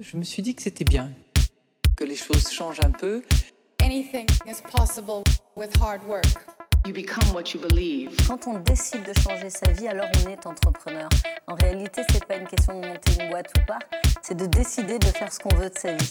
Je me suis dit que c'était bien, que les choses changent un peu. Anything is possible with hard work. You become what you believe. Quand on décide de changer sa vie, alors on est entrepreneur. En réalité, c'est pas une question de monter une boîte ou pas, c'est de décider de faire ce qu'on veut de sa vie.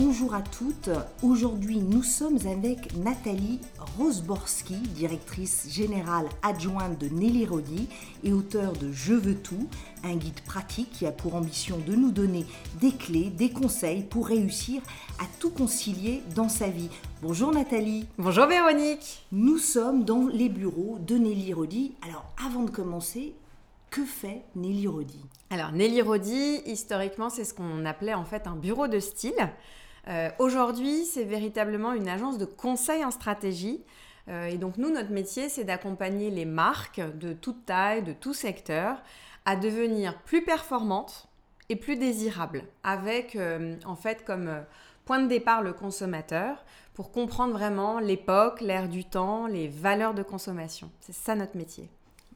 Bonjour à toutes. Aujourd'hui, nous sommes avec Nathalie Rosborski, directrice générale adjointe de Nelly Rodi et auteure de Je veux tout, un guide pratique qui a pour ambition de nous donner des clés, des conseils pour réussir à tout concilier dans sa vie. Bonjour Nathalie. Bonjour Véronique. Nous sommes dans les bureaux de Nelly Rodi. Alors avant de commencer, que fait Nelly Rodi? Alors Nelly Rodi, historiquement, c'est ce qu'on appelait en fait un bureau de style. Euh, aujourd'hui, c'est véritablement une agence de conseil en stratégie. Euh, et donc nous, notre métier, c'est d'accompagner les marques de toute taille, de tout secteur, à devenir plus performantes et plus désirables, avec euh, en fait comme point de départ le consommateur, pour comprendre vraiment l'époque, l'ère du temps, les valeurs de consommation. C'est ça notre métier.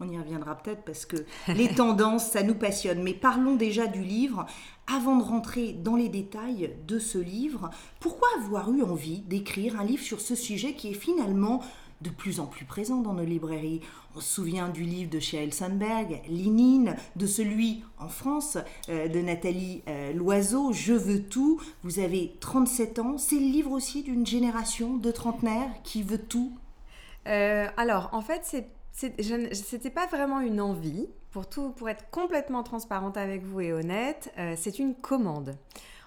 On y reviendra peut-être parce que les tendances, ça nous passionne. Mais parlons déjà du livre. Avant de rentrer dans les détails de ce livre, pourquoi avoir eu envie d'écrire un livre sur ce sujet qui est finalement de plus en plus présent dans nos librairies? On se souvient du livre de Sheryl Sandberg, Lénine, de celui en France euh, de Nathalie euh, Loiseau, Je veux tout. Vous avez 37 ans. C'est le livre aussi d'une génération de trentenaires qui veut tout? Euh, alors, en fait, c'est c'était pas vraiment une envie. Pour, tout, pour être complètement transparente avec vous et honnête, euh, c'est une commande.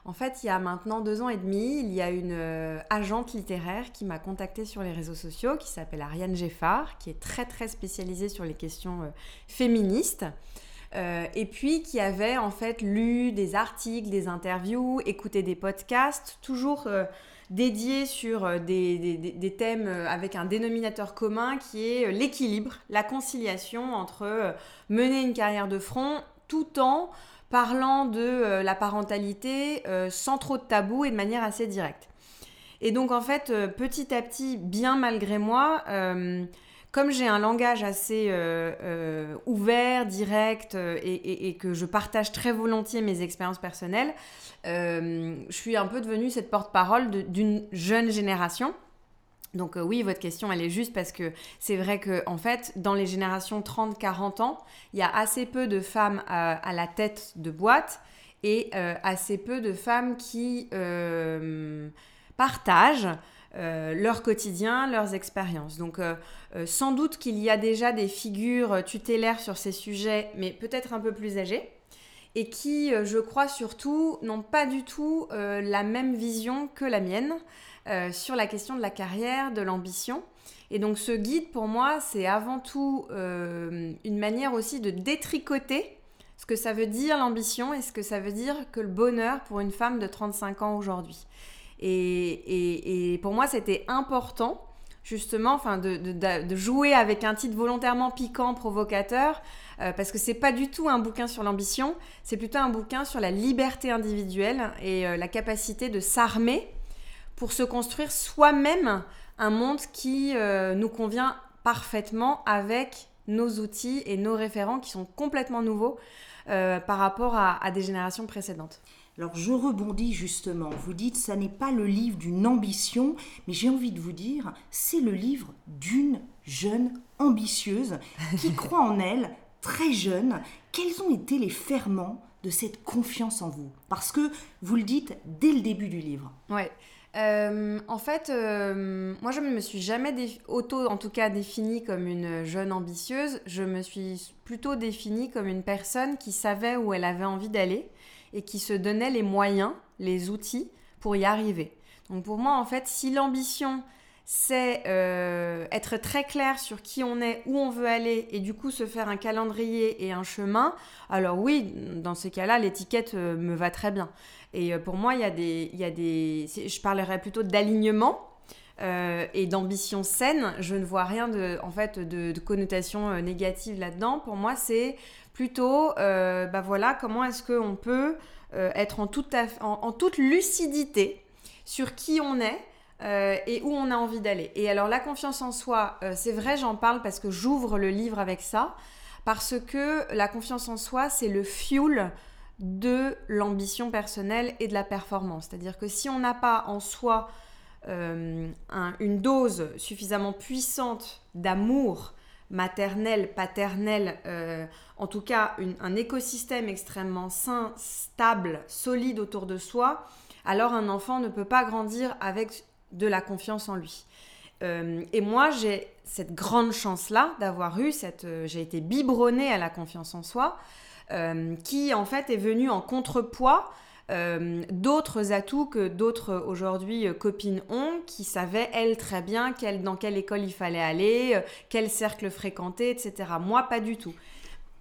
En fait, il y a maintenant deux ans et demi, il y a une euh, agente littéraire qui m'a contactée sur les réseaux sociaux, qui s'appelle Ariane Geffard, qui est très très spécialisée sur les questions euh, féministes. et puis qui avait en fait lu des articles, des interviews, écouté des podcasts, toujours dédié sur euh, des, thèmes euh, avec un dénominateur commun qui est euh, l'équilibre, la conciliation entre mener une carrière de front tout en parlant de la parentalité sans trop de tabous et de manière assez directe. Et donc en fait, petit à petit, bien malgré moi, comme j'ai un langage assez ouvert, direct et, que je partage très volontiers mes expériences personnelles, euh, je suis un peu devenue cette porte-parole d'une jeune génération. Donc euh, oui, votre question, elle est juste parce que c'est vrai que en fait, dans les générations 30-40 ans, il y a assez peu de femmes à, la tête de boîte et euh, assez peu de femmes qui partagent leur quotidien, leurs expériences. Donc sans doute qu'il y a déjà des figures tutélaires sur ces sujets, mais peut-être un peu plus âgées et qui, euh, je crois surtout, n'ont pas du tout euh, la même vision que la mienne euh, sur la question de la carrière, de l'ambition. Et donc ce guide, pour moi, c'est avant tout une manière aussi de détricoter ce que ça veut dire l'ambition et ce que ça veut dire que le bonheur pour une femme de 35 ans aujourd'hui. Et, pour moi, c'était important justement, enfin, de, jouer avec un titre volontairement piquant, provocateur, euh, parce que c'est pas du tout un bouquin sur l'ambition, c'est plutôt un bouquin sur la liberté individuelle et euh, la capacité de s'armer pour se construire soi-même un monde qui euh, nous convient parfaitement avec nos outils et nos référents qui sont complètement nouveaux par rapport à des générations précédentes. Alors je rebondis justement, vous dites ça n'est pas le livre d'une ambition, mais j'ai envie de vous dire, c'est le livre d'une jeune ambitieuse qui croit en elle, très jeune, quels ont été les ferments de cette confiance en vous? Parce que vous le dites dès le début du livre. Ouais. Euh, en fait, euh, moi je ne me suis jamais auto, en tout cas, définie comme une jeune ambitieuse. Je me suis plutôt définie comme une personne qui savait où elle avait envie d'aller et qui se donnait les moyens, les outils pour y arriver. Donc pour moi, en fait, si l'ambition c'est euh, être très clair sur qui on est, où on veut aller, et du coup se faire un calendrier et un chemin, alors oui, dans ces cas-là, l'étiquette euh, me va très bien. Et euh, pour moi, il y a des, il y a des je parlerais plutôt d'alignement. et d'ambition saine, je ne vois rien de, en fait, de, connotation négative là-dedans. Pour moi, c'est plutôt, bah voilà, comment est-ce qu'on peut être en toute, en toute lucidité sur qui on est, euh, et où on a envie d'aller. Et alors la confiance en soi, euh, c'est vrai, j'en parle parce que j'ouvre le livre avec ça, parce que la confiance en soi, c'est le fuel de l'ambition personnelle et de la performance. C'est-à-dire que si on n'a pas en soi euh, une dose suffisamment puissante d'amour maternel, paternel, euh, en tout cas un écosystème extrêmement sain, stable, solide autour de soi, alors un enfant ne peut pas grandir avec de la confiance en lui. Euh, et moi, j'ai cette grande chance-là d'avoir eu cette... j'ai été biberonnée à la confiance en soi, qui en fait est venue en contrepoids euh, d'autres atouts que d'autres aujourd'hui euh, copines ont, qui savaient elles très bien dans quelle école il fallait aller, euh, quel cercle fréquenter, etc. Moi, pas du tout.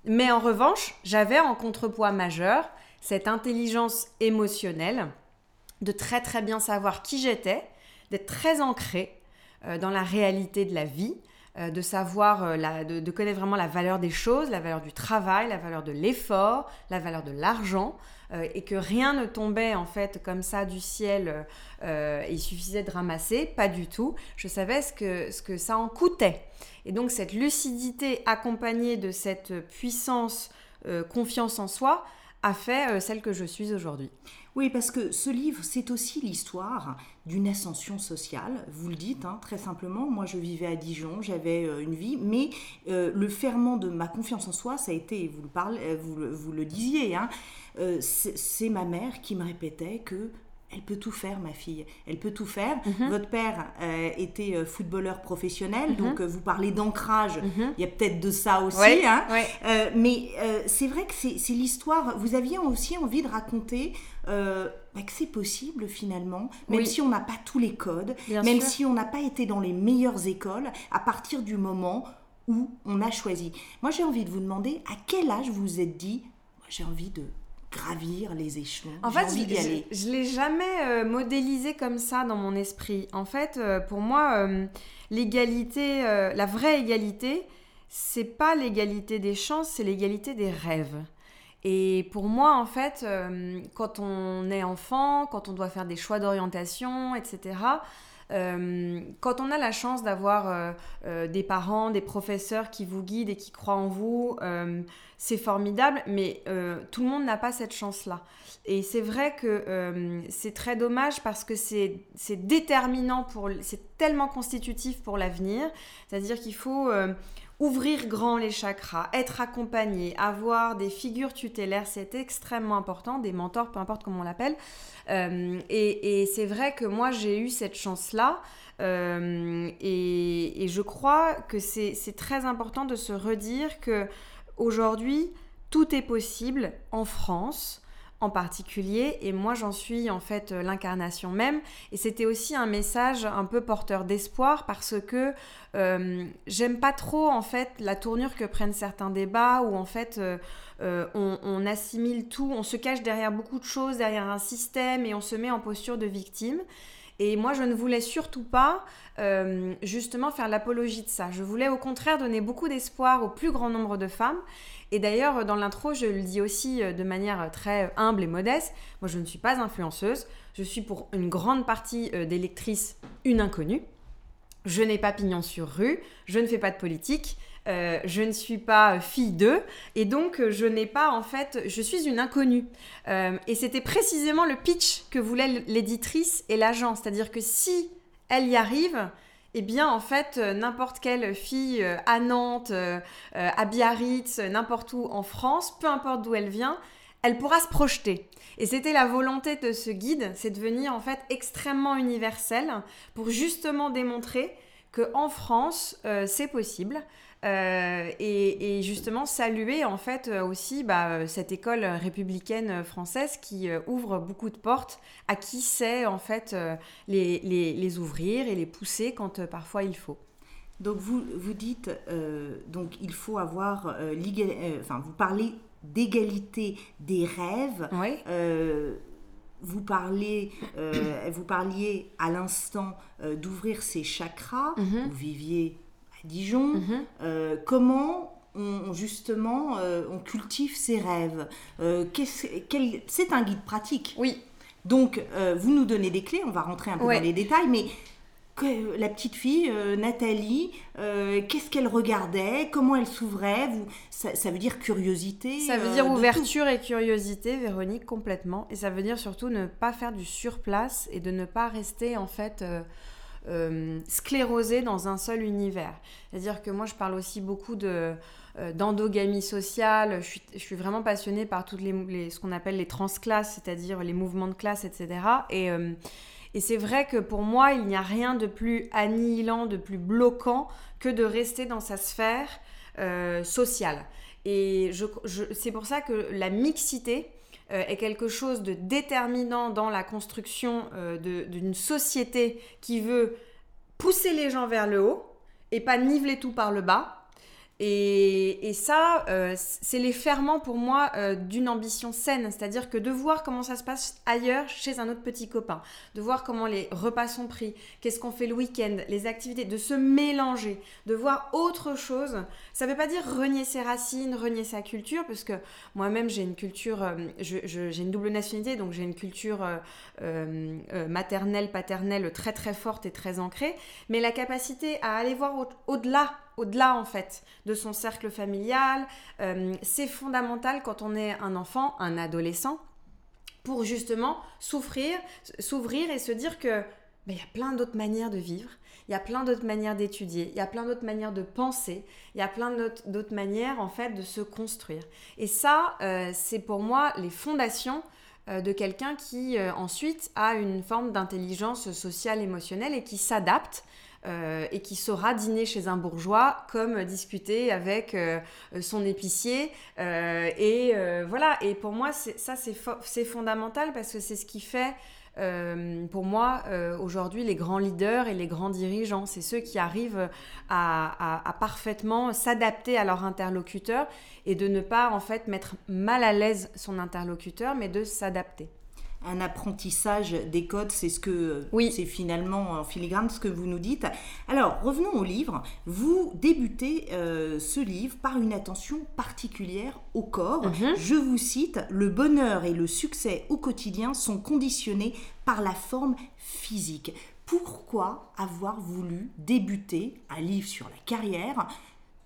Mais en revanche, j'avais en contrepoids majeur cette intelligence émotionnelle de très très bien savoir qui j'étais, d'être très ancrée dans la réalité de la vie, de savoir, de, de, connaître vraiment la valeur des choses, la valeur du travail, la valeur de l'effort, la valeur de l'argent, euh, et que rien ne tombait en fait comme ça du ciel, euh, il suffisait de ramasser, pas du tout. Je savais ce que, ça en coûtait. Et donc cette lucidité accompagnée de cette puissance, euh, confiance en soi, a fait celle que je suis aujourd'hui. Oui, parce que ce livre, c'est aussi l'histoire d'une ascension sociale. Vous le dites hein, très simplement. Moi, je vivais à Dijon, j'avais une vie, mais le ferment de ma confiance en soi, ça a été, vous le, parlez, vous, le disiez, hein, euh, c'est ma mère qui me répétait que elle peut tout faire, ma fille. Elle peut tout faire. Mhm. Votre père euh, était euh, footballeur professionnel, mhm. donc vous parlez d'ancrage. Mhm. Il y a peut-être de ça aussi. Hein. mais c'est vrai que c'est l'histoire. Vous aviez aussi envie de raconter bah, que c'est possible finalement, même si on n'a pas tous les codes, même si on n'a pas été dans les meilleures écoles, à partir du moment où on a choisi. Moi, j'ai envie de vous demander à quel âge vous vous êtes dit, j'ai envie de gravir les échelons. En fait, je, ne l'ai jamais euh, modélisé comme ça dans mon esprit. En fait, euh, pour moi, euh, l'égalité, la vraie égalité, c'est pas l'égalité des chances, c'est l'égalité des rêves. Et pour moi, en fait, quand on est enfant, quand on doit faire des choix d'orientation, etc., quand on a la chance d'avoir des parents, des professeurs qui vous guident et qui croient en vous, c'est formidable, mais euh, tout le monde n'a pas cette chance-là. Et c'est vrai que euh, c'est très dommage parce que c'est déterminant c'est tellement constitutif pour l'avenir. C'est-à-dire qu'il faut euh, ouvrir grand les chakras, être accompagné, avoir des figures tutélaires, c'est extrêmement important, des mentors, peu importe comment on l'appelle. et, et c'est vrai que moi j'ai eu cette chance-là. et, et, je crois que c'est très important de se redire que Aujourd'hui, tout est possible en France en particulier et moi j'en suis en fait euh, l'incarnation même et c'était aussi un message un peu porteur d'espoir parce que euh, j'aime pas trop en fait la tournure que prennent certains débats où en fait euh, on, assimile tout, on se cache derrière beaucoup de choses, derrière un système et on se met en posture de victime et moi, je ne voulais surtout pas justement faire l'apologie de ça. Je voulais au contraire donner beaucoup d'espoir au plus grand nombre de femmes. Et d'ailleurs, dans l'intro, je le dis aussi euh, de manière très humble et modeste. Moi, je ne suis pas influenceuse. Je suis pour une grande partie euh, des lectrices une inconnue. Je n'ai pas pignon sur rue. Je ne fais pas de politique. Euh, je ne suis pas fille d'eux et donc euh, je n'ai pas en fait, je suis une inconnue. Euh, et c'était précisément le pitch que voulait l'éditrice et l'agent, c'est-à-dire que si elle y arrive, eh bien, en fait, n'importe quelle fille à Nantes, à Biarritz, n'importe où en France, peu importe d'où elle vient, elle pourra se projeter. Et c'était la volonté de ce guide, c'est de venir en fait extrêmement universel pour justement démontrer que en France, c'est possible. Euh, et, justement saluer en fait euh, aussi bah, cette école républicaine française qui euh, ouvre beaucoup de portes à qui sait en fait les, les, ouvrir et les pousser quand parfois il faut. Donc vous, vous dites donc il faut avoir enfin vous parlez d'égalité des rêves. Oui. vous, parlez, vous parliez à l'instant d'ouvrir ses chakras, mm-hmm. vous viviez Dijon. Mhm. Euh, comment on, justement euh, on cultive ses rêves euh, C'est un guide pratique. Oui. Donc vous nous donnez des clés, on va rentrer un peu dans les détails, mais que la petite fille, Nathalie, qu'est-ce qu'elle regardait, comment elle s'ouvrait, ça, ça veut dire curiosité. Ça veut dire ouverture et curiosité, Véronique, complètement. Et ça veut dire surtout ne pas faire du surplace et de ne pas rester en fait euh, sclérosé dans un seul univers. C'est-à-dire que moi, je parle aussi beaucoup euh, d'endogamie sociale. Je suis, vraiment passionnée par toutes les, ce qu'on appelle les transclasses, c'est-à-dire les mouvements de classe, etc. Et euh, et c'est vrai que pour moi, il n'y a rien de plus annihilant, de plus bloquant que de rester dans sa sphère euh, sociale. Et c'est pour ça que la mixité est quelque chose de déterminant dans la construction euh, d'une société qui veut pousser les gens vers le haut et pas niveler tout par le bas. Et, ça, euh, c'est les ferments pour moi euh, d'une ambition saine, c'est-à-dire que de voir comment ça se passe ailleurs chez un autre petit copain, de voir comment les repas sont pris, qu'est-ce qu'on fait le week-end, les activités, de se mélanger, de voir autre chose. Ça ne veut pas dire renier ses racines, renier sa culture, parce que moi-même j'ai une culture, euh, j'ai une double nationalité, donc j'ai une culture maternelle, paternelle très très forte et très ancrée, mais la capacité à aller voir au- au-delà au-delà en fait de son cercle familial. Euh, c'est fondamental quand on est un enfant, un adolescent, pour justement souffrir, s'ouvrir et se dire que ben, il y a plein d'autres manières de vivre, il y a plein d'autres manières d'étudier, il y a plein d'autres manières de penser, il y a plein d'autres manières en fait de se construire. Et ça, euh, c'est pour moi les fondations euh, de quelqu'un qui ensuite a une forme d'intelligence sociale, émotionnelle et qui s'adapte euh, et qui saura dîner chez un bourgeois comme discuter avec euh, son épicier. euh, et voilà, et pour moi, ça, c'est fo- c'est fondamental parce que c'est ce qui fait, pour moi, aujourd'hui, les grands leaders et les grands dirigeants. C'est ceux qui arrivent à- à parfaitement s'adapter à leur interlocuteur et de ne pas, en fait, mettre mal à l'aise son interlocuteur, mais de s'adapter. Un apprentissage des codes, c'est ce que Oui. c'est finalement en filigrane ce que vous nous dites. Alors revenons au livre. Vous débutez euh, ce livre par une attention particulière au corps. Mhm. Je vous cite le bonheur et le succès au quotidien sont conditionnés par la forme physique. Pourquoi avoir voulu débuter un livre sur la carrière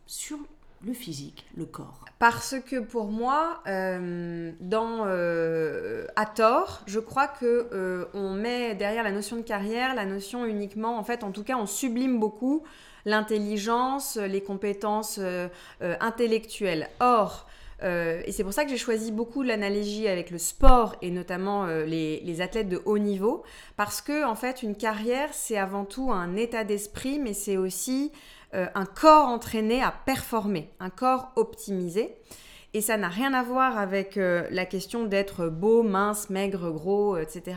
sur le physique, le corps Parce que pour moi, euh, euh, à tort, je crois que euh, on met derrière la notion de carrière la notion uniquement, en fait, en tout cas, on sublime beaucoup l'intelligence, les compétences intellectuelles. Or, et c'est pour ça que j'ai choisi beaucoup l'analogie avec le sport et notamment les, les athlètes de haut niveau, parce que en fait, une carrière, c'est avant tout un état d'esprit, mais c'est aussi euh, un corps entraîné à performer, un corps optimisé. Et ça n'a rien à voir avec euh, la question d'être beau, mince, maigre, gros, etc.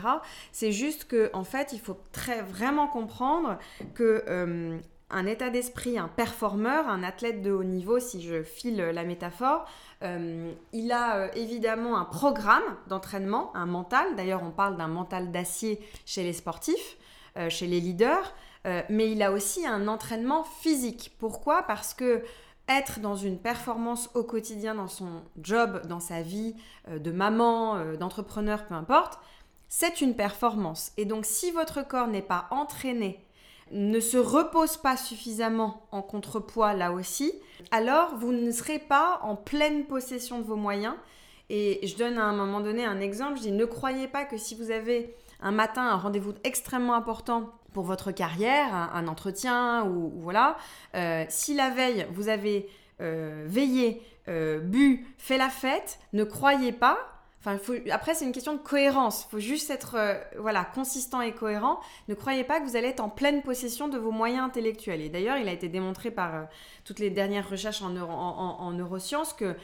C'est juste que, en fait, il faut très vraiment comprendre que euh, un état d'esprit, un performeur, un athlète de haut niveau, si je file la métaphore, euh, il a euh, évidemment un programme d'entraînement, un mental. D'ailleurs, on parle d'un mental d'acier chez les sportifs, euh, chez les leaders. Euh, mais il a aussi un entraînement physique. Pourquoi? Parce que être dans une performance au quotidien, dans son job, dans sa vie euh, de maman, euh, d'entrepreneur, peu importe, c'est une performance. Et donc si votre corps n'est pas entraîné, ne se repose pas suffisamment en contrepoids là aussi, alors vous ne serez pas en pleine possession de vos moyens. Et je donne à un moment donné un exemple, je dis ne croyez pas que si vous avez un matin un rendez-vous extrêmement important pour votre carrière, un, entretien ou, voilà, euh, si la veille vous avez euh, veillé, euh, bu, fait la fête, ne croyez pas. Enfin, après, c'est une question de cohérence. Il faut juste être voilà, consistant et cohérent. Ne croyez pas que vous allez être en pleine possession de vos moyens intellectuels. Et d'ailleurs, il a été démontré par toutes les dernières recherches en, neuro- en- en- en neurosciences que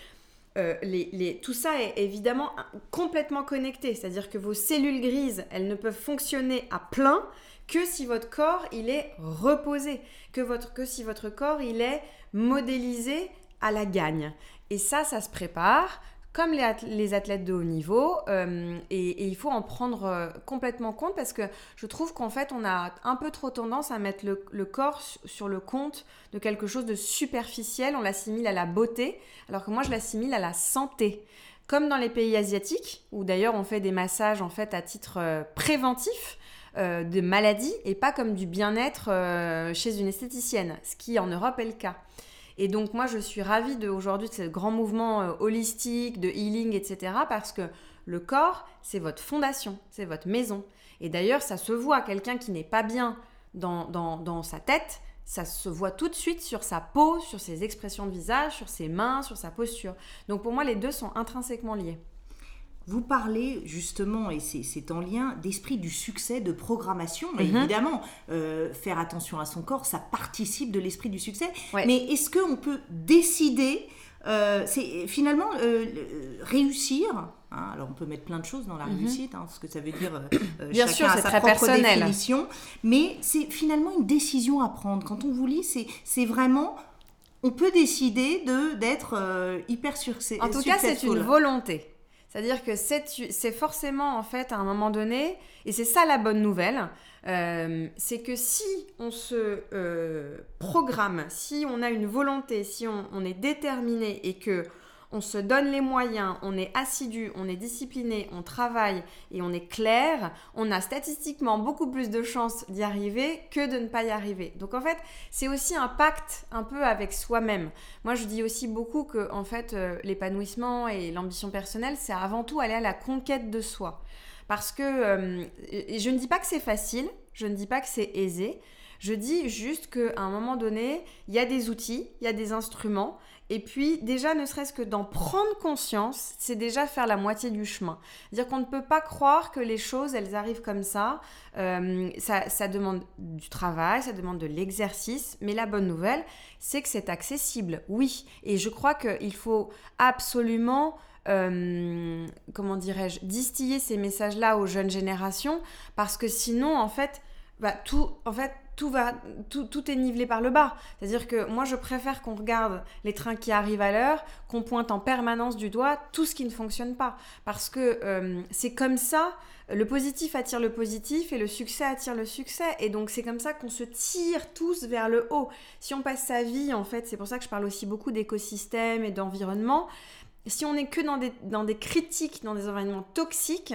tout ça est évidemment complètement connecté. C'est-à-dire que vos cellules grises, elles ne peuvent fonctionner à plein que si votre corps il est reposé, que, votre, que si votre corps il est modélisé à la gagne. Et ça, ça se prépare comme les, ath- les athlètes de haut niveau, euh, et, il faut en prendre euh, complètement compte parce que je trouve qu'en fait on a un peu trop tendance à mettre le, le corps su- sur le compte de quelque chose de superficiel, on l'assimile à la beauté, alors que moi je l'assimile à la santé. Comme dans les pays asiatiques, où d'ailleurs on fait des massages en fait à titre euh, préventif, euh, de maladie et pas comme du bien-être euh, chez une esthéticienne, ce qui en Europe est le cas. Et donc moi je suis ravie de aujourd'hui de ce grand mouvement euh, holistique, de healing, etc. parce que le corps, c'est votre fondation, c'est votre maison. Et d'ailleurs, ça se voit, quelqu'un qui n'est pas bien dans, dans, dans sa tête, ça se voit tout de suite sur sa peau, sur ses expressions de visage, sur ses mains, sur sa posture. Donc pour moi, les deux sont intrinsèquement liés. Vous parlez justement, et c'est- en lien, d'esprit du succès, de programmation. Mhm. Évidemment, euh, faire attention à son corps, ça participe de l'esprit du succès. Ouais. Mais est-ce qu'on peut décider, euh, c'est finalement euh, réussir hein, alors on peut mettre plein de choses dans la réussite, hein, ce que ça veut dire. euh, Mhm. Bien chacun sûr, a c'est sa très propre personnel. définition, mais c'est finalement une décision à prendre. Quand on vous lit, c'est vraiment, on peut décider de d'être euh, hyper succès. En tout cas, c'est une volonté. C'est-à-dire que c'est forcément, en fait, à un moment donné, et c'est ça la bonne nouvelle, euh, c'est que si on se euh, programme, si on a une volonté, si on est déterminé et que on se donne les moyens, on est assidu, on est discipliné, on travaille et on est clair, on a statistiquement beaucoup plus de chances d'y arriver que de ne pas y arriver. Donc en fait, c'est aussi un pacte un peu avec soi-même. Moi, je dis aussi beaucoup que en fait, euh, l'épanouissement et l'ambition personnelle, c'est avant tout aller à la conquête de soi. Parce que euh, je ne dis pas que c'est facile, je ne dis pas que c'est aisé. Je dis juste qu'à un moment donné, il y a des outils, il y a des instruments, et puis déjà, ne serait-ce que d'en prendre conscience, c'est déjà faire la moitié du chemin. Dire qu'on ne peut pas croire que les choses, elles arrivent comme ça. Euh, ça, ça demande du travail, ça demande de l'exercice, mais la bonne nouvelle, c'est que c'est accessible, oui. Et je crois qu'il faut absolument, euh, comment dirais-je, distiller ces messages-là aux jeunes générations, parce que sinon, en fait, bah, tout, en fait, tout va, tout, tout est nivelé par le bas. C'est-à-dire que moi, je préfère qu'on regarde les trains qui arrivent à l'heure, qu'on pointe en permanence du doigt tout ce qui ne fonctionne pas, parce que euh, c'est comme ça. Le positif attire le positif et le succès attire le succès. Et donc c'est comme ça qu'on se tire tous vers le haut. Si on passe sa vie, en fait, c'est pour ça que je parle aussi beaucoup d'écosystème et d'environnement. Si on n'est que dans des, dans des critiques, dans des environnements toxiques,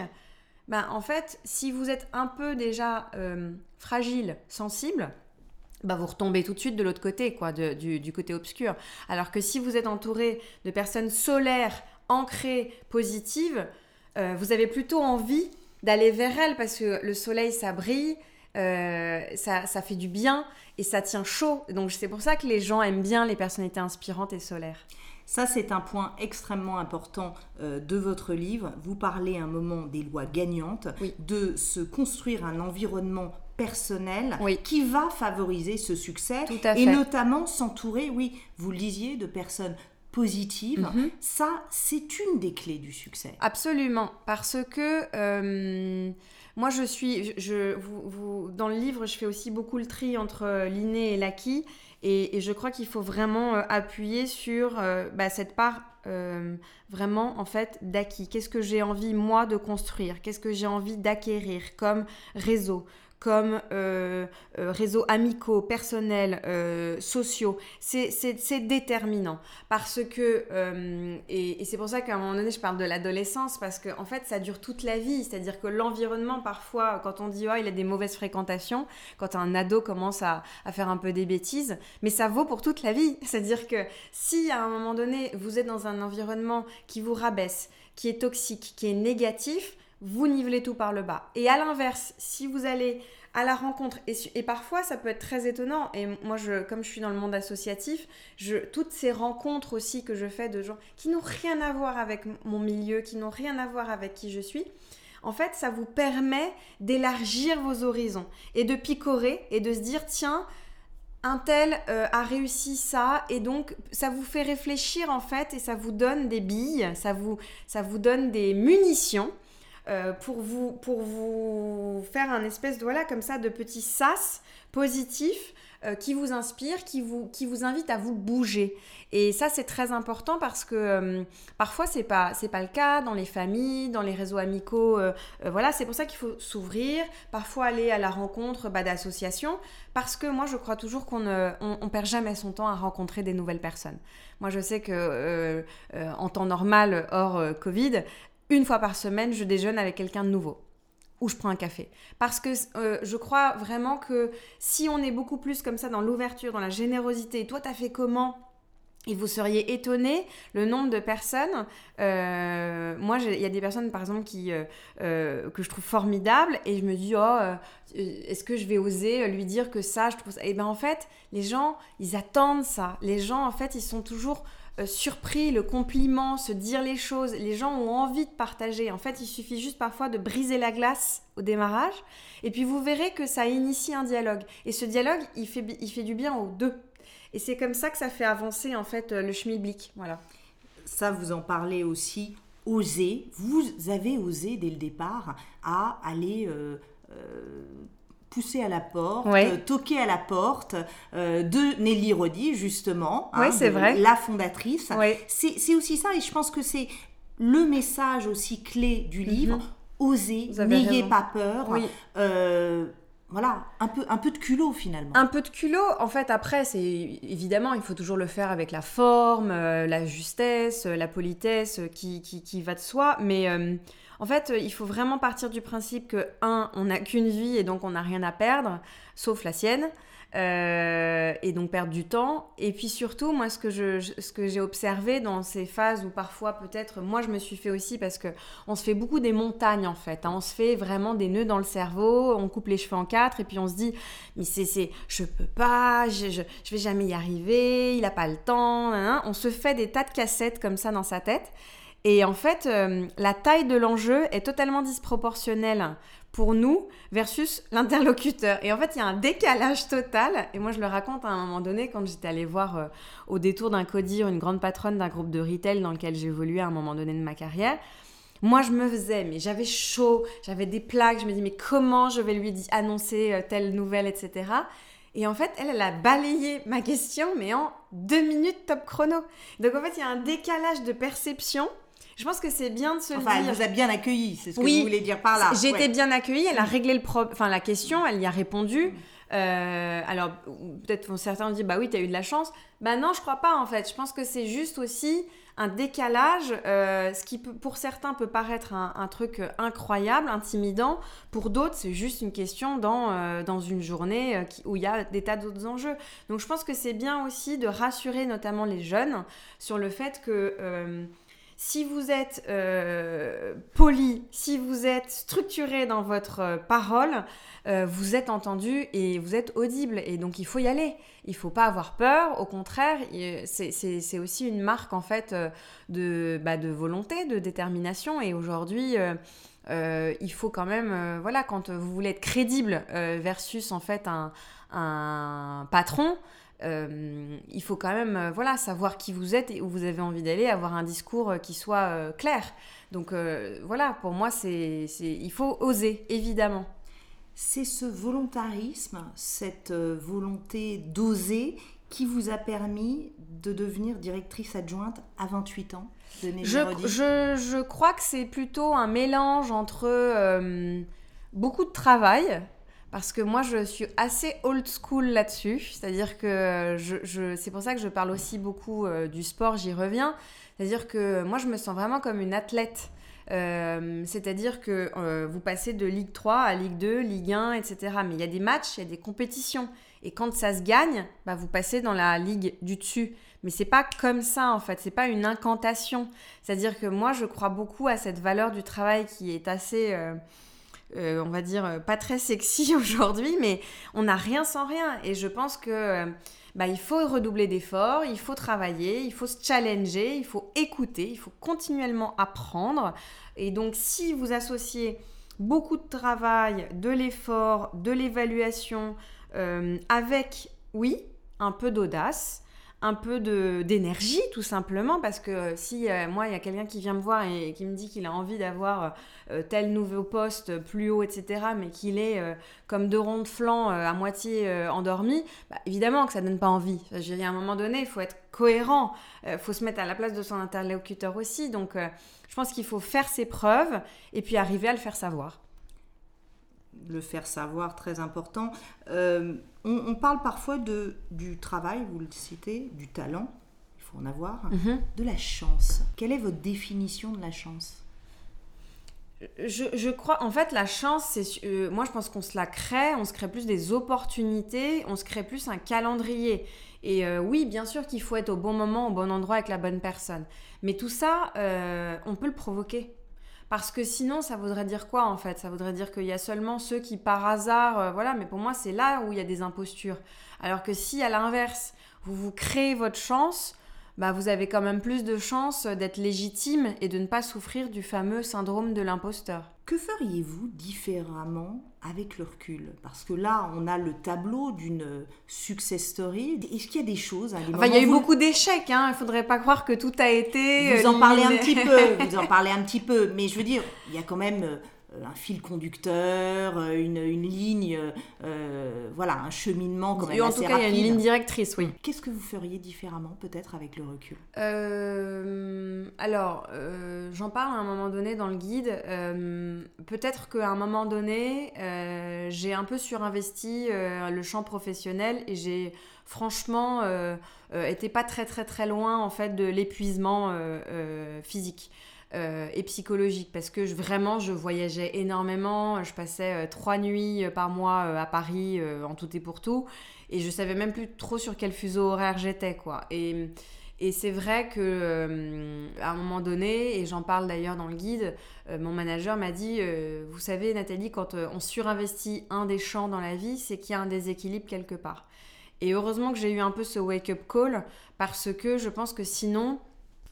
ben, en fait, si vous êtes un peu déjà euh, fragile, sensible, bah vous retombez tout de suite de l'autre côté, quoi, du côté obscur. Alors que si vous êtes entouré de personnes solaires, ancrées, positives, euh, vous avez plutôt envie d'aller vers elles parce que le soleil, ça brille, euh, ça, ça fait du bien et ça tient chaud. Donc c'est pour ça que les gens aiment bien les personnalités inspirantes et solaires. Ça, c'est un point extrêmement important euh, de votre livre. Vous parlez un moment des lois gagnantes, Oui. de se construire un environnement personnel Oui. qui va favoriser ce succès Tout à et fait. notamment s'entourer, oui, vous le disiez, de personnes positives. Mhm. Ça, c'est une des clés du succès. Absolument, parce que euh, moi je suis, je, je- vous, vous- dans le livre, je fais aussi beaucoup le tri entre l'inné et l'acquis, et, je crois qu'il faut vraiment euh, appuyer sur euh, bah, cette part euh, vraiment en fait d'acquis. Qu'est-ce que j'ai envie moi de construire? Qu'est-ce que j'ai envie d'acquérir comme réseau? Comme euh, euh, réseaux amicaux, personnels, euh, sociaux. C'est- déterminant parce que, et, c'est pour ça qu'à un moment donné, je parle de l'adolescence, parce qu'en en fait, ça dure toute la vie. C'est-à-dire que l'environnement, parfois, quand on dit, oh, il a des mauvaises fréquentations, quand un ado commence à faire un peu des bêtises, mais ça vaut pour toute la vie. C'est-à-dire que si à un moment donné, vous êtes dans un environnement qui vous rabaisse, qui est toxique, qui est négatif, vous nivelez tout par le bas. Et à l'inverse, si vous allez à la rencontre, et, parfois ça peut être très étonnant, et moi, je, comme je suis dans le monde associatif, toutes ces rencontres aussi que je fais de gens qui n'ont rien à voir avec mon milieu, qui n'ont rien à voir avec qui je suis, en fait, ça vous permet d'élargir vos horizons et de picorer et de se dire, tiens, un tel euh, a réussi ça et donc ça vous fait réfléchir en fait et ça vous donne des billes, ça vous, ça vous donne des munitions euh, pour, vous, pour vous faire un espèce de voilà comme ça de petit sas positif euh, qui vous inspire, qui vous, qui vous invite à vous bouger. Et ça c'est très important parce que euh, parfois c'est pas c'est pas le cas dans les familles, dans les réseaux amicaux. voilà, c'est pour ça qu'il faut s'ouvrir, parfois aller à la rencontre bah, d'associations parce que moi je crois toujours qu'on ne on, perd jamais son temps à rencontrer des nouvelles personnes. Moi je sais que en temps normal hors Covid, une fois par semaine je déjeune avec quelqu'un de nouveau ou je prends un café. Parce que euh, je crois vraiment que si on est beaucoup plus comme ça dans l'ouverture, dans la générosité, toi t'as fait comment? Et vous seriez étonné le nombre de personnes. Euh, moi, il y a des personnes, par exemple, qui, euh, que je trouve formidables et je me dis, oh, est-ce que je vais oser lui dire que ça, je trouve ça. Et eh bien, en fait, les gens, ils attendent ça. Les gens, en fait, ils sont toujours surpris, le compliment, se dire les choses. Les gens ont envie de partager. En fait, il suffit juste parfois de briser la glace au démarrage. Et puis, vous verrez que ça initie un dialogue. Et ce dialogue, il fait, il fait du bien aux deux. Et c'est comme ça que ça fait avancer en fait le schmilblick. Voilà. Ça, vous en parlez aussi. Oser. Vous avez osé dès le départ à aller euh, euh, pousser à la porte, toquer à la porte euh, de Nelly Rodi, justement. Hein, c'est vrai. La fondatrice. C'est aussi ça, et je pense que c'est le message aussi clé du livre. Mhm. Osez, n'ayez pas peur. Oui voilà, un peu, un peu de culot finalement. Un peu de culot, en fait, après, c'est évidemment, il faut toujours le faire avec la forme, euh, la justesse, euh, la politesse euh, qui, qui, va de soi. Mais en fait, il faut vraiment partir du principe que, un, on n'a qu'une vie et donc on n'a rien à perdre, sauf la sienne. Euh, et donc perdre du temps. Et puis surtout, moi, ce que, je, ce que j'ai observé dans ces phases où parfois peut-être, moi je me suis fait aussi parce que on se fait beaucoup des montagnes en fait. Hein. on se fait vraiment des nœuds dans le cerveau, on coupe les cheveux en quatre et puis on se dit, mais c'est, c'est je peux pas, je, je, vais jamais y arriver, il a pas le temps. On se fait des tas de cassettes comme ça dans sa tête. Et en fait, euh, la taille de l'enjeu est totalement disproportionnelle pour nous versus l'interlocuteur. Et en fait, il y a un décalage total. Et moi, je le raconte à un moment donné quand j'étais allée voir euh, au détour d'un codir une grande patronne d'un groupe de retail dans lequel évolué à un moment donné de ma carrière. Moi, je me faisais, mais j'avais chaud, j'avais des plaques, je me dis, mais comment je vais lui annoncer euh, telle nouvelle, etc. Et en fait, elle, elle a balayé ma question, mais en deux minutes top chrono. Donc en fait, il y a un décalage de perception je pense que c'est bien de se enfin, dire. elle vous a bien accueilli, c'est ce que vous voulez dire par là. J'ai été bien accueillie, elle a réglé le pro... enfin, la question, elle y a répondu. Mm. Euh, alors, peut-être certains ont dit, bah oui, tu as eu de la chance. Bah non, je crois pas en fait. Je pense que c'est juste aussi un décalage, euh, ce qui peut, pour certains peut paraître un, truc incroyable, intimidant. Pour d'autres, c'est juste une question dans, euh, dans une journée où il y a des tas d'autres enjeux. Donc je pense que c'est bien aussi de rassurer notamment les jeunes sur le fait que si vous êtes euh, poli, si vous êtes structuré dans votre euh, parole, euh, vous êtes entendu et vous êtes audible. Et donc il faut y aller. Il ne faut pas avoir peur. Au contraire, c'est aussi une marque en fait de, bah, de volonté, de détermination. Et aujourd'hui, il faut quand même, voilà, quand vous voulez être crédible versus en fait un patron. Euh, il faut quand même euh, voilà, savoir qui vous êtes et où vous avez envie d'aller, avoir un discours euh, qui soit clair. Donc voilà, pour moi, c'est, il faut oser, évidemment. C'est ce volontarisme, cette volonté d'oser qui vous a permis de devenir directrice adjointe à 28 ans de je, je, je, crois que c'est plutôt un mélange entre beaucoup de travail, parce que moi je suis assez old school là-dessus, c'est-à-dire que c'est pour ça que je parle aussi beaucoup euh, du sport, j'y reviens, c'est-à-dire que moi je me sens vraiment comme une athlète. Euh, c'est-à-dire que euh, vous passez de Ligue 3 à Ligue 2, Ligue 1, etc. Mais il y a des matchs, il y a des compétitions. Et quand ça se gagne, bah, vous passez dans la ligue du dessus. Mais c'est pas comme ça en fait, c'est pas une incantation. C'est-à-dire que moi je crois beaucoup à cette valeur du travail qui est assez on va dire, euh, pas très sexy aujourd'hui, mais on n'a rien sans rien. Et je pense que euh, bah, il faut redoubler d'efforts, il faut travailler, il faut se challenger, il faut écouter, il faut continuellement apprendre. Et donc, si vous associez beaucoup de travail, de l'effort, de l'évaluation, avec, oui, un peu d'audace, un peu d'énergie tout simplement parce que si euh, moi il y a quelqu'un qui vient me voir et, qui me dit qu'il a envie d'avoir euh, tel nouveau poste plus haut etc mais qu'il est euh, comme deux ronds de flanc à moitié endormi bah, évidemment que ça donne pas envie. Je à un moment donné il faut être cohérent. Il faut se mettre à la place de son interlocuteur aussi. Donc je pense qu'il faut faire ses preuves et puis arriver à le faire savoir le faire savoir, très important. Euh, on, parle parfois de, du travail, vous le citez, du talent, il faut en avoir, mhm. de la chance. Quelle est votre définition de la chance? Je, je crois, en fait, la chance, c'est, euh, moi, je pense qu'on se la crée, on se crée plus des opportunités, on se crée plus un calendrier. Et euh, oui, bien sûr qu'il faut être au bon moment, au bon endroit avec la bonne personne. Mais tout ça, euh, on peut le provoquer. Parce que sinon, ça voudrait dire quoi en fait? Ça voudrait dire qu'il y a seulement ceux qui par hasard, euh, voilà, mais pour moi, c'est là où il y a des impostures. Alors que si à l'inverse, vous vous créez votre chance, bah, vous avez quand même plus de chances d'être légitime et de ne pas souffrir du fameux syndrome de l'imposteur. Que feriez-vous différemment avec le recul Parce que là, on a le tableau d'une success story. Est-ce qu'il y a des choses hein, des Enfin, il y a eu beaucoup d'échecs, hein. il faudrait pas croire que tout a été. Vous euh, en parlez un petit peu, vous en parlez un petit peu, mais je veux dire, il y a quand même euh, un fil conducteur, euh, une, une ligne, euh, voilà, un cheminement quand même en assez tout cas, il y a une ligne directrice, oui. Qu'est-ce que vous feriez différemment peut-être avec le recul? Euh, alors, euh, j'en parle à un moment donné dans le guide. Euh, Peut-être qu'à un moment donné, euh, j'ai un peu surinvesti euh, le champ professionnel et j'ai franchement euh, euh, été pas très très très loin en fait de l'épuisement euh, euh, physique. Euh, et psychologique parce que vraiment je voyageais énormément je passais euh, trois nuits euh, par mois à Paris en tout et pour tout et je savais même plus trop sur quel fuseau horaire j'étais quoi et et c'est vrai que à un moment donné, et j'en parle d'ailleurs dans le guide, mon manager m'a dit, vous savez Nathalie, quand on surinvestit un des champs dans la vie, c'est qu'il y a un déséquilibre quelque part. Et heureusement que j'ai eu un peu ce wake-up call, parce que je pense que sinon,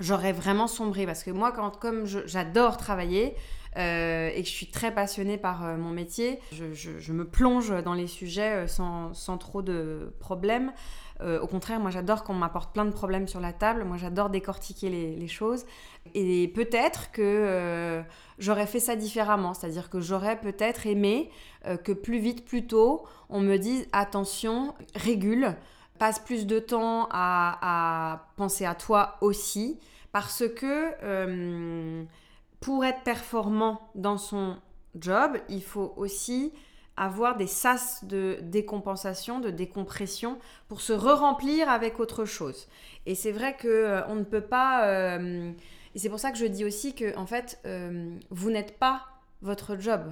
j'aurais vraiment sombré. Parce que moi, comme j'adore travailler, euh, et que je suis très passionnée par euh, mon métier, je, me plonge dans les sujets euh, sans, sans trop de problèmes. Au contraire, moi j'adore qu'on m'apporte plein de problèmes sur la table. Moi j'adore décortiquer les, choses. Et peut-être que j'aurais fait ça différemment. C'est-à-dire que j'aurais peut-être aimé que plus vite, plus tôt, on me dise attention, régule, passe plus de temps à, penser à toi aussi. Parce que euh, pour être performant dans son job, il faut aussi avoir des sas de décompensation, de décompression pour se re-remplir avec autre chose. Et c'est vrai que euh, on ne peut pas. euh, et c'est pour ça que je dis aussi que en fait, vous n'êtes pas votre job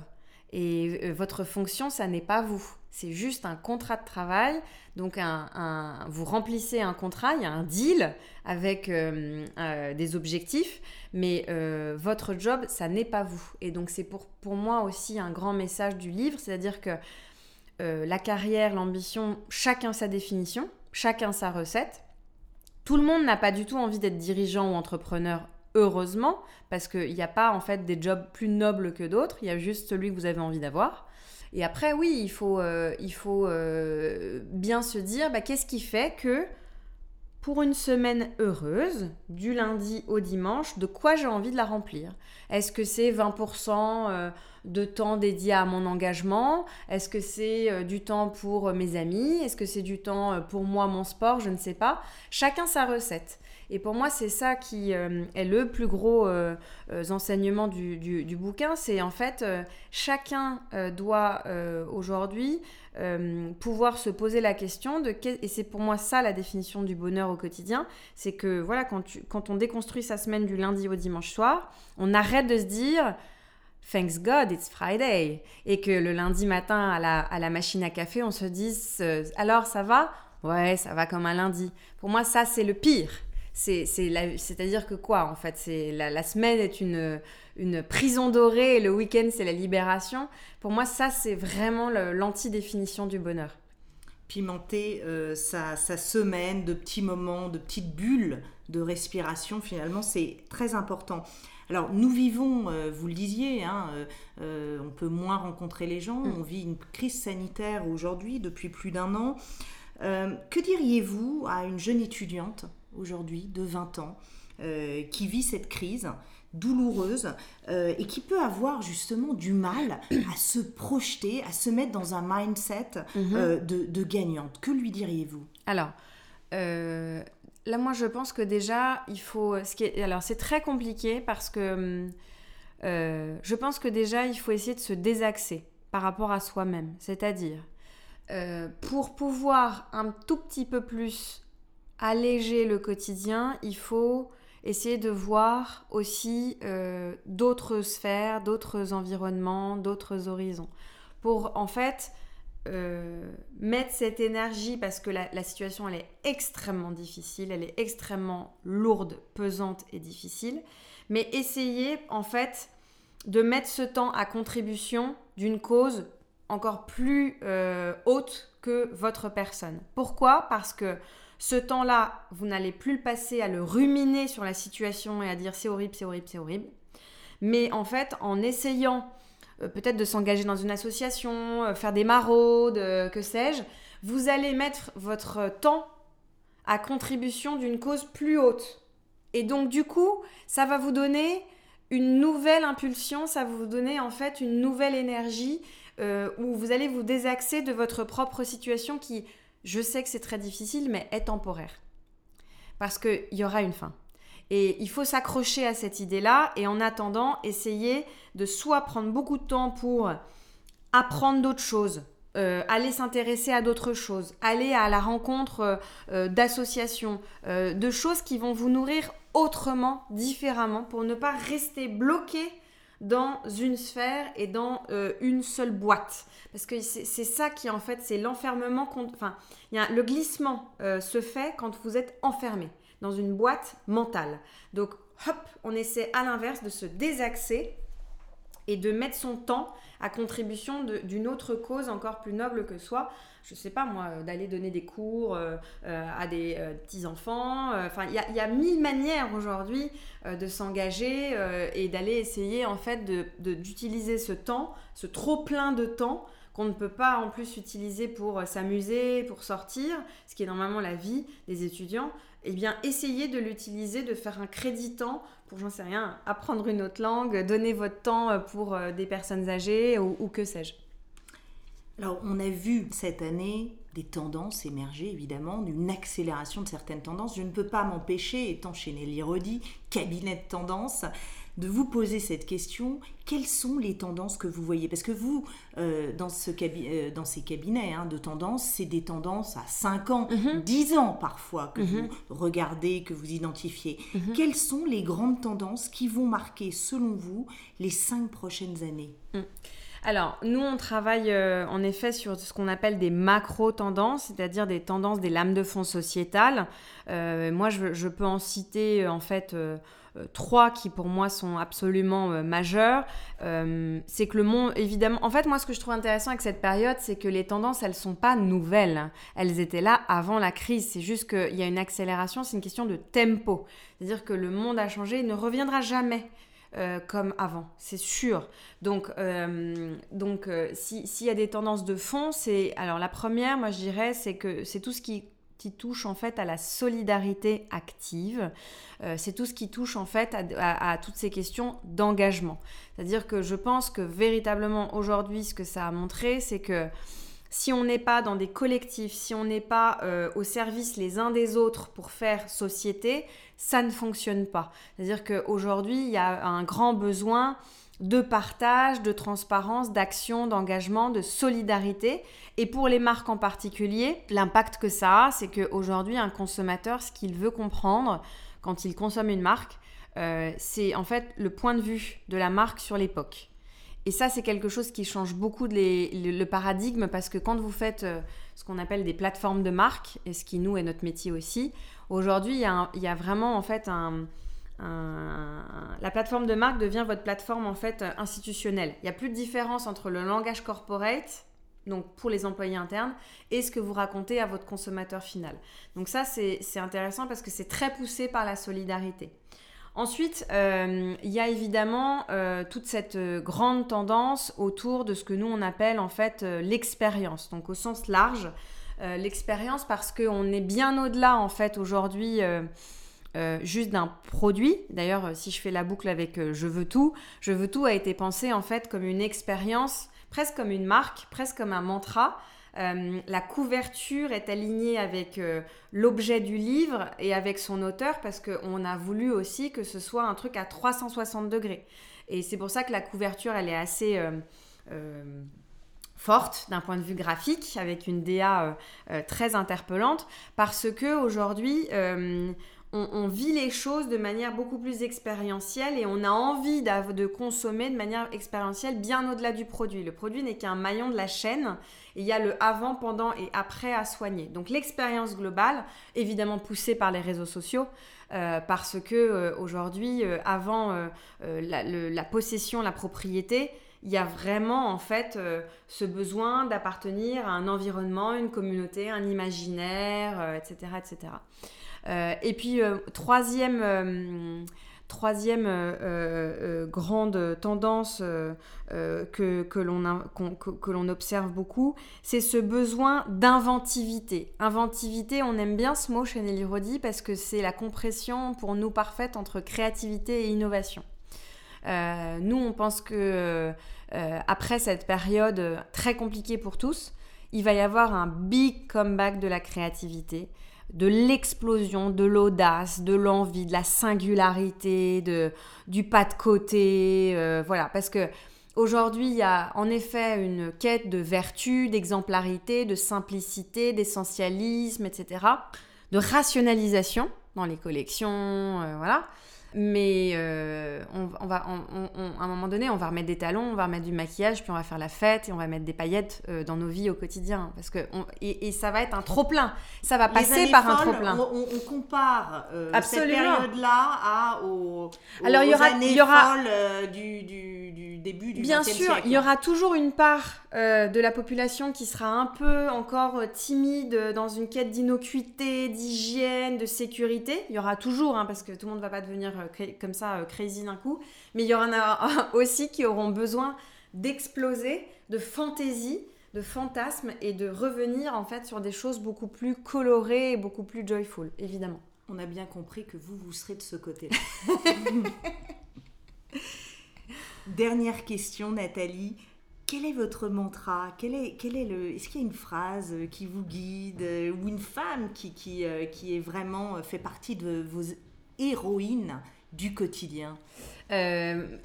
et euh, votre fonction, ça n'est pas vous. C'est juste un contrat de travail. Donc, vous remplissez un contrat, il y a un deal avec euh, euh, des objectifs, mais votre job, ça n'est pas vous. Et donc, c'est pour, moi aussi un grand message du livre, c'est-à-dire que la carrière, l'ambition, chacun sa définition, chacun sa recette. Tout le monde n'a pas du tout envie d'être dirigeant ou entrepreneur, heureusement, parce qu'il n'y a pas en fait des jobs plus nobles que d'autres, il y a juste celui que vous avez envie d'avoir. Et après, oui, il faut, euh, il faut euh, bien se dire bah, qu'est-ce qui fait que pour une semaine heureuse, du lundi au dimanche, de quoi j'ai envie de la remplir? Est-ce que c'est 20% euh, de temps dédié à mon engagement? Est-ce que c'est du temps pour mes amis? Est-ce que c'est du temps pour moi, mon sport? Je ne sais pas. Chacun sa recette. Et pour moi, c'est ça qui euh, est le plus gros euh, euh, enseignement du, du- bouquin. C'est en fait, chacun doit aujourd'hui pouvoir se poser la question de... Et c'est pour moi ça la définition du bonheur au quotidien. C'est que voilà, quand, quand on déconstruit sa semaine du lundi au dimanche soir, on arrête de se dire... Thanks God, it's Friday. Et que le lundi matin, à la, à la machine à café, on se dise Alors, ça va? Ouais, ça va comme un lundi. Pour moi, ça, c'est le pire. C'est-à-dire que quoi, en fait? C'est la, la semaine est une, une prison dorée et le week-end, c'est la libération. Pour moi, ça, c'est vraiment l'anti-définition du bonheur. Pimenter euh, sa, sa semaine de petits moments, de petites bulles de respiration, finalement, c'est très important. Alors, nous vivons, euh, vous le disiez, hein, euh, on peut moins rencontrer les gens, Mm. on vit une crise sanitaire aujourd'hui depuis plus d'un an. Que diriez-vous à une jeune étudiante aujourd'hui de 20 ans euh, qui vit cette crise douloureuse euh, et qui peut avoir justement du mal à se projeter, à se mettre dans un mindset euh, de, de gagnante. Que lui diriez-vous? Alors, là, moi, je pense que déjà, il faut. Ce qui est, alors, c'est très compliqué parce que je pense que déjà, il faut essayer de se désaxer par rapport à soi-même. C'est-à-dire, pour pouvoir un tout petit peu plus alléger le quotidien, il faut essayez de voir aussi euh, d'autres sphères, d'autres environnements, d'autres horizons. Pour en fait euh, mettre cette énergie, parce que la, situation elle est extrêmement difficile, elle est extrêmement lourde, pesante et difficile, mais essayez en fait de mettre ce temps à contribution d'une cause encore plus euh, haute que votre personne. Pourquoi? Parce que ce temps-là, vous n'allez plus le passer à le ruminer sur la situation et à dire c'est horrible, c'est horrible, c'est horrible. Mais en fait, en essayant euh, peut-être de s'engager dans une association, euh, faire des maraudes, que sais-je, vous allez mettre votre temps à contribution d'une cause plus haute. Et donc du coup, ça va vous donner une nouvelle impulsion, ça va vous donner en fait une nouvelle énergie euh, où vous allez vous désaxer de votre propre situation qui, je sais que c'est très difficile, mais est temporaire. Parce qu'il y aura une fin. Et il faut s'accrocher à cette idée-là et en attendant, essayer de soit prendre beaucoup de temps pour apprendre d'autres choses, euh, aller s'intéresser à d'autres choses, aller à la rencontre euh, d'associations, de choses qui vont vous nourrir autrement, différemment, pour ne pas rester bloqué dans une sphère et dans euh, une seule boîte. Parce que c'est ça qui, en fait, c'est l'enfermement. Enfin, le glissement euh, se fait quand vous êtes enfermé dans une boîte mentale. Donc, hop, on essaie à l'inverse de se désaxer et de mettre son temps à contribution d'une autre cause encore plus noble que soi. Je sais pas moi, euh, d'aller donner des cours euh, euh, à des petits-enfants. Enfin, il y, a mille manières aujourd'hui de s'engager et d'aller essayer en fait d'utiliser ce temps, ce trop plein de temps qu'on ne peut pas en plus utiliser pour s'amuser, pour sortir, ce qui est normalement la vie des étudiants, eh bien, essayez de l'utiliser, de faire un crédit temps pour, j'en sais rien, apprendre une autre langue, donner votre temps pour des personnes âgées ou, que sais-je. Alors, on a vu cette année des tendances émerger, évidemment, d'une accélération de certaines tendances. Je ne peux pas m'empêcher, étant chez Nelly Rodi, cabinet de tendances, de vous poser cette question. Quelles sont les tendances que vous voyez? Parce que vous, euh, dans, ce euh, dans ces cabinets hein, de tendances, c'est des tendances à 5 ans, 10 mhm. ans parfois que mhm. vous regardez, que vous identifiez. Mhm. Quelles sont les grandes tendances qui vont marquer, selon vous, les 5 prochaines années? Mm. Alors, nous, on travaille euh, en effet sur ce qu'on appelle des macro-tendances, c'est-à-dire des tendances des lames de fond sociétales. moi, je, peux en citer en fait euh, trois qui pour moi sont absolument euh, majeurs. Euh, c'est que le monde, évidemment, en fait, moi ce que je trouve intéressant avec cette période, c'est que les tendances, elles sont pas nouvelles. Elles étaient là avant la crise. C'est juste qu'il y a une accélération, c'est une question de tempo. C'est-à-dire que le monde a changé, il ne reviendra jamais. Comme avant, c'est sûr. Donc, donc s'il y a des tendances de fond, c'est alors la première, moi je dirais, c'est que c'est tout ce qui touche en fait à la solidarité active. Euh, c'est tout ce qui touche en fait à, toutes ces questions d'engagement. C'est-à-dire que je pense que véritablement aujourd'hui, ce que ça a montré, c'est que si on n'est pas dans des collectifs, si on n'est pas euh, au service les uns des autres pour faire société, ça ne fonctionne pas. C'est-à-dire qu'aujourd'hui, il y a un grand besoin de partage, de transparence, d'action, d'engagement, de solidarité. Et pour les marques en particulier, l'impact que ça a, c'est qu'aujourd'hui, un consommateur, ce qu'il veut comprendre quand il consomme une marque, euh, c'est en fait le point de vue de la marque sur l'époque. Et ça, c'est quelque chose qui change beaucoup le, paradigme parce que quand vous faites euh, ce qu'on appelle des plateformes de marque, et ce qui nous est notre métier aussi, aujourd'hui, il y, a vraiment en fait un, la plateforme de marque devient votre plateforme en fait institutionnelle. Il n'y a plus de différence entre le langage corporate, donc pour les employés internes, et ce que vous racontez à votre consommateur final. Donc ça, c'est intéressant parce que c'est très poussé par la solidarité. Ensuite, euh, il y a évidemment euh, toute cette euh, grande tendance autour de ce que nous on appelle en fait l'expérience, donc au sens large, l'expérience parce qu'on est bien au-delà en fait aujourd'hui juste d'un produit. D'ailleurs, si je fais la boucle avec Je veux tout, Je veux tout a été pensé en fait comme une expérience, presque comme une marque, presque comme un mantra. La couverture est alignée avec l'objet du livre et avec son auteur parce qu'on a voulu aussi que ce soit un truc à 360 degrés. Et c'est pour ça que la couverture, elle est assez forte d'un point de vue graphique, avec une DA très interpellante, parce que aujourd'hui, on, vit les choses de manière beaucoup plus expérientielle et on a envie de consommer de manière expérientielle bien au-delà du produit. Le produit n'est qu'un maillon de la chaîne il y a le avant, pendant et après à soigner. Donc l'expérience globale, évidemment poussée par les réseaux sociaux, euh, parce que euh, aujourd'hui, euh, avant la, la, possession, la propriété, il y a vraiment en fait ce besoin d'appartenir à un environnement, une communauté, un imaginaire, etc., etc. Euh, et puis, euh, troisième euh, troisième grande tendance que, que l'on observe beaucoup, c'est ce besoin d'inventivité. Inventivité, on aime bien ce mot chez Nelly Rodi parce que c'est la compression pour nous parfaite entre créativité et innovation. nous, on pense que après cette période très compliquée pour tous, il va y avoir un big comeback de la créativité de l'explosion, de l'audace, de l'envie, de la singularité, de, du pas de côté. Euh, voilà, parce que aujourd'hui, il y a en effet une quête de vertu, d'exemplarité, de simplicité, d'essentialisme, etc., de rationalisation dans les collections, euh, voilà. Mais euh, on, va, à un moment donné, on va remettre des talons, on va remettre du maquillage, puis on va faire la fête et on va mettre des paillettes euh, dans nos vies au quotidien. Parce que et, ça va être un trop plein. Ça va passer par un trop plein. On, compare euh, cette période-là à aux, Alors il y aura, années il y aura folles du, du, du, début du Bien sûr, il y aura toujours une part de la population qui sera un peu encore timide dans une quête d'innocuité, d'hygiène, de sécurité. Il y aura toujours, hein, parce que tout le monde ne va pas devenir euh, comme ça euh, crazy d'un coup, mais il y en a aussi qui auront besoin d'exploser, de fantaisie, de fantasmes et de revenir en fait sur des choses beaucoup plus colorées et beaucoup plus joyful, évidemment. On a bien compris que vous, vous serez de ce côté-là. Dernière question, Nathalie. Quel est votre mantra? Quel est, quel est le, Est-ce qu'il y a une phrase qui vous guide ou une femme qui, qui, euh, qui est vraiment fait partie de vos héroïnes du quotidien euh,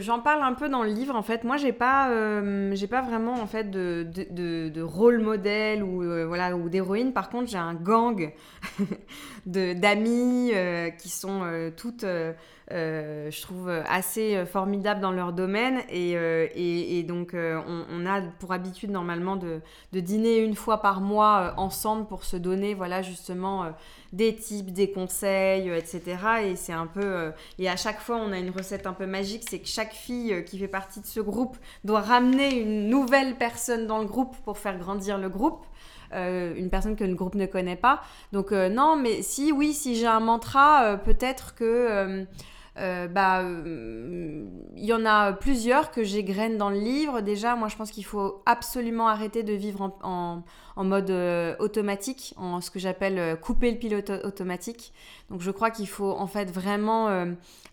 J'en parle un peu dans le livre en fait. Moi, j'ai pas, euh, pas vraiment en fait de, de, rôle modèle ou euh, voilà ou d'héroïne. Par contre, j'ai un gang d'amis qui sont toutes je trouve assez formidable dans leur domaine. Et, et, donc, euh, on, a pour habitude normalement de, dîner une fois par mois ensemble pour se donner, voilà, justement, des tips, des conseils, etc. Et c'est un peu. et à chaque fois, on a une recette un peu magique c'est que chaque fille qui fait partie de ce groupe doit ramener une nouvelle personne dans le groupe pour faire grandir le groupe. une personne que le groupe ne connaît pas. Donc non, mais si, oui, si j'ai un mantra, peut-être que euh, bah, euh, il y en a plusieurs que j'égrène dans le livre. Déjà, moi, je pense qu'il faut absolument arrêter de vivre en, en, mode euh, automatique, en ce que j'appelle couper le pilote automatique. Donc, je crois qu'il faut en fait vraiment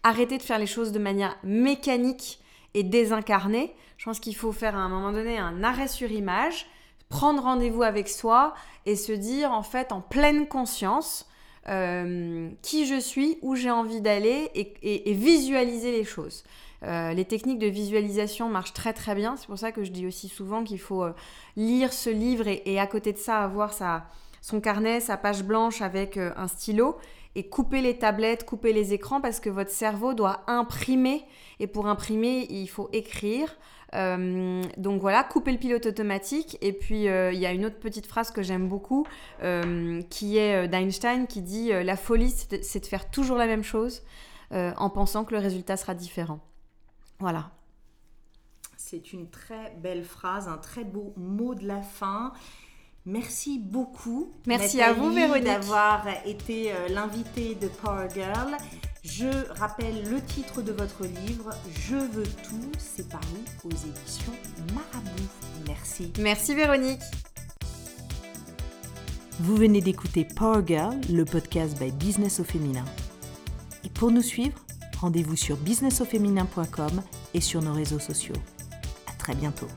arrêter de faire les choses de manière mécanique et désincarnée. Je pense qu'il faut faire à un moment donné un arrêt sur image, prendre rendez-vous avec soi et se dire en fait en pleine conscience euh, qui je suis, où j'ai envie d'aller et, visualiser les choses. Euh, les techniques de visualisation marchent très très bien. C'est pour ça que je dis aussi souvent qu'il faut euh, lire ce livre et, à côté de ça avoir sa, son carnet, sa page blanche avec un stylo et couper les tablettes, couper les écrans parce que votre cerveau doit imprimer et pour imprimer il faut écrire. Euh, donc voilà, couper le pilote automatique. Et puis euh, il y a une autre petite phrase que j'aime beaucoup euh, qui est d'Einstein qui dit La folie, c'est de faire toujours la même chose en pensant que le résultat sera différent. Voilà. C'est une très belle phrase, un très beau mot de la fin. Merci beaucoup. Merci à vous, Véronique. d'avoir été l'invité de Power Girl. Je rappelle le titre de votre livre, Je veux tout, c'est paru aux éditions Marabout. Merci. Merci Véronique. Vous venez d'écouter Power Girl, le podcast by Business au féminin. Et pour nous suivre, rendez-vous sur businessauféminin.com et sur nos réseaux sociaux. À très bientôt.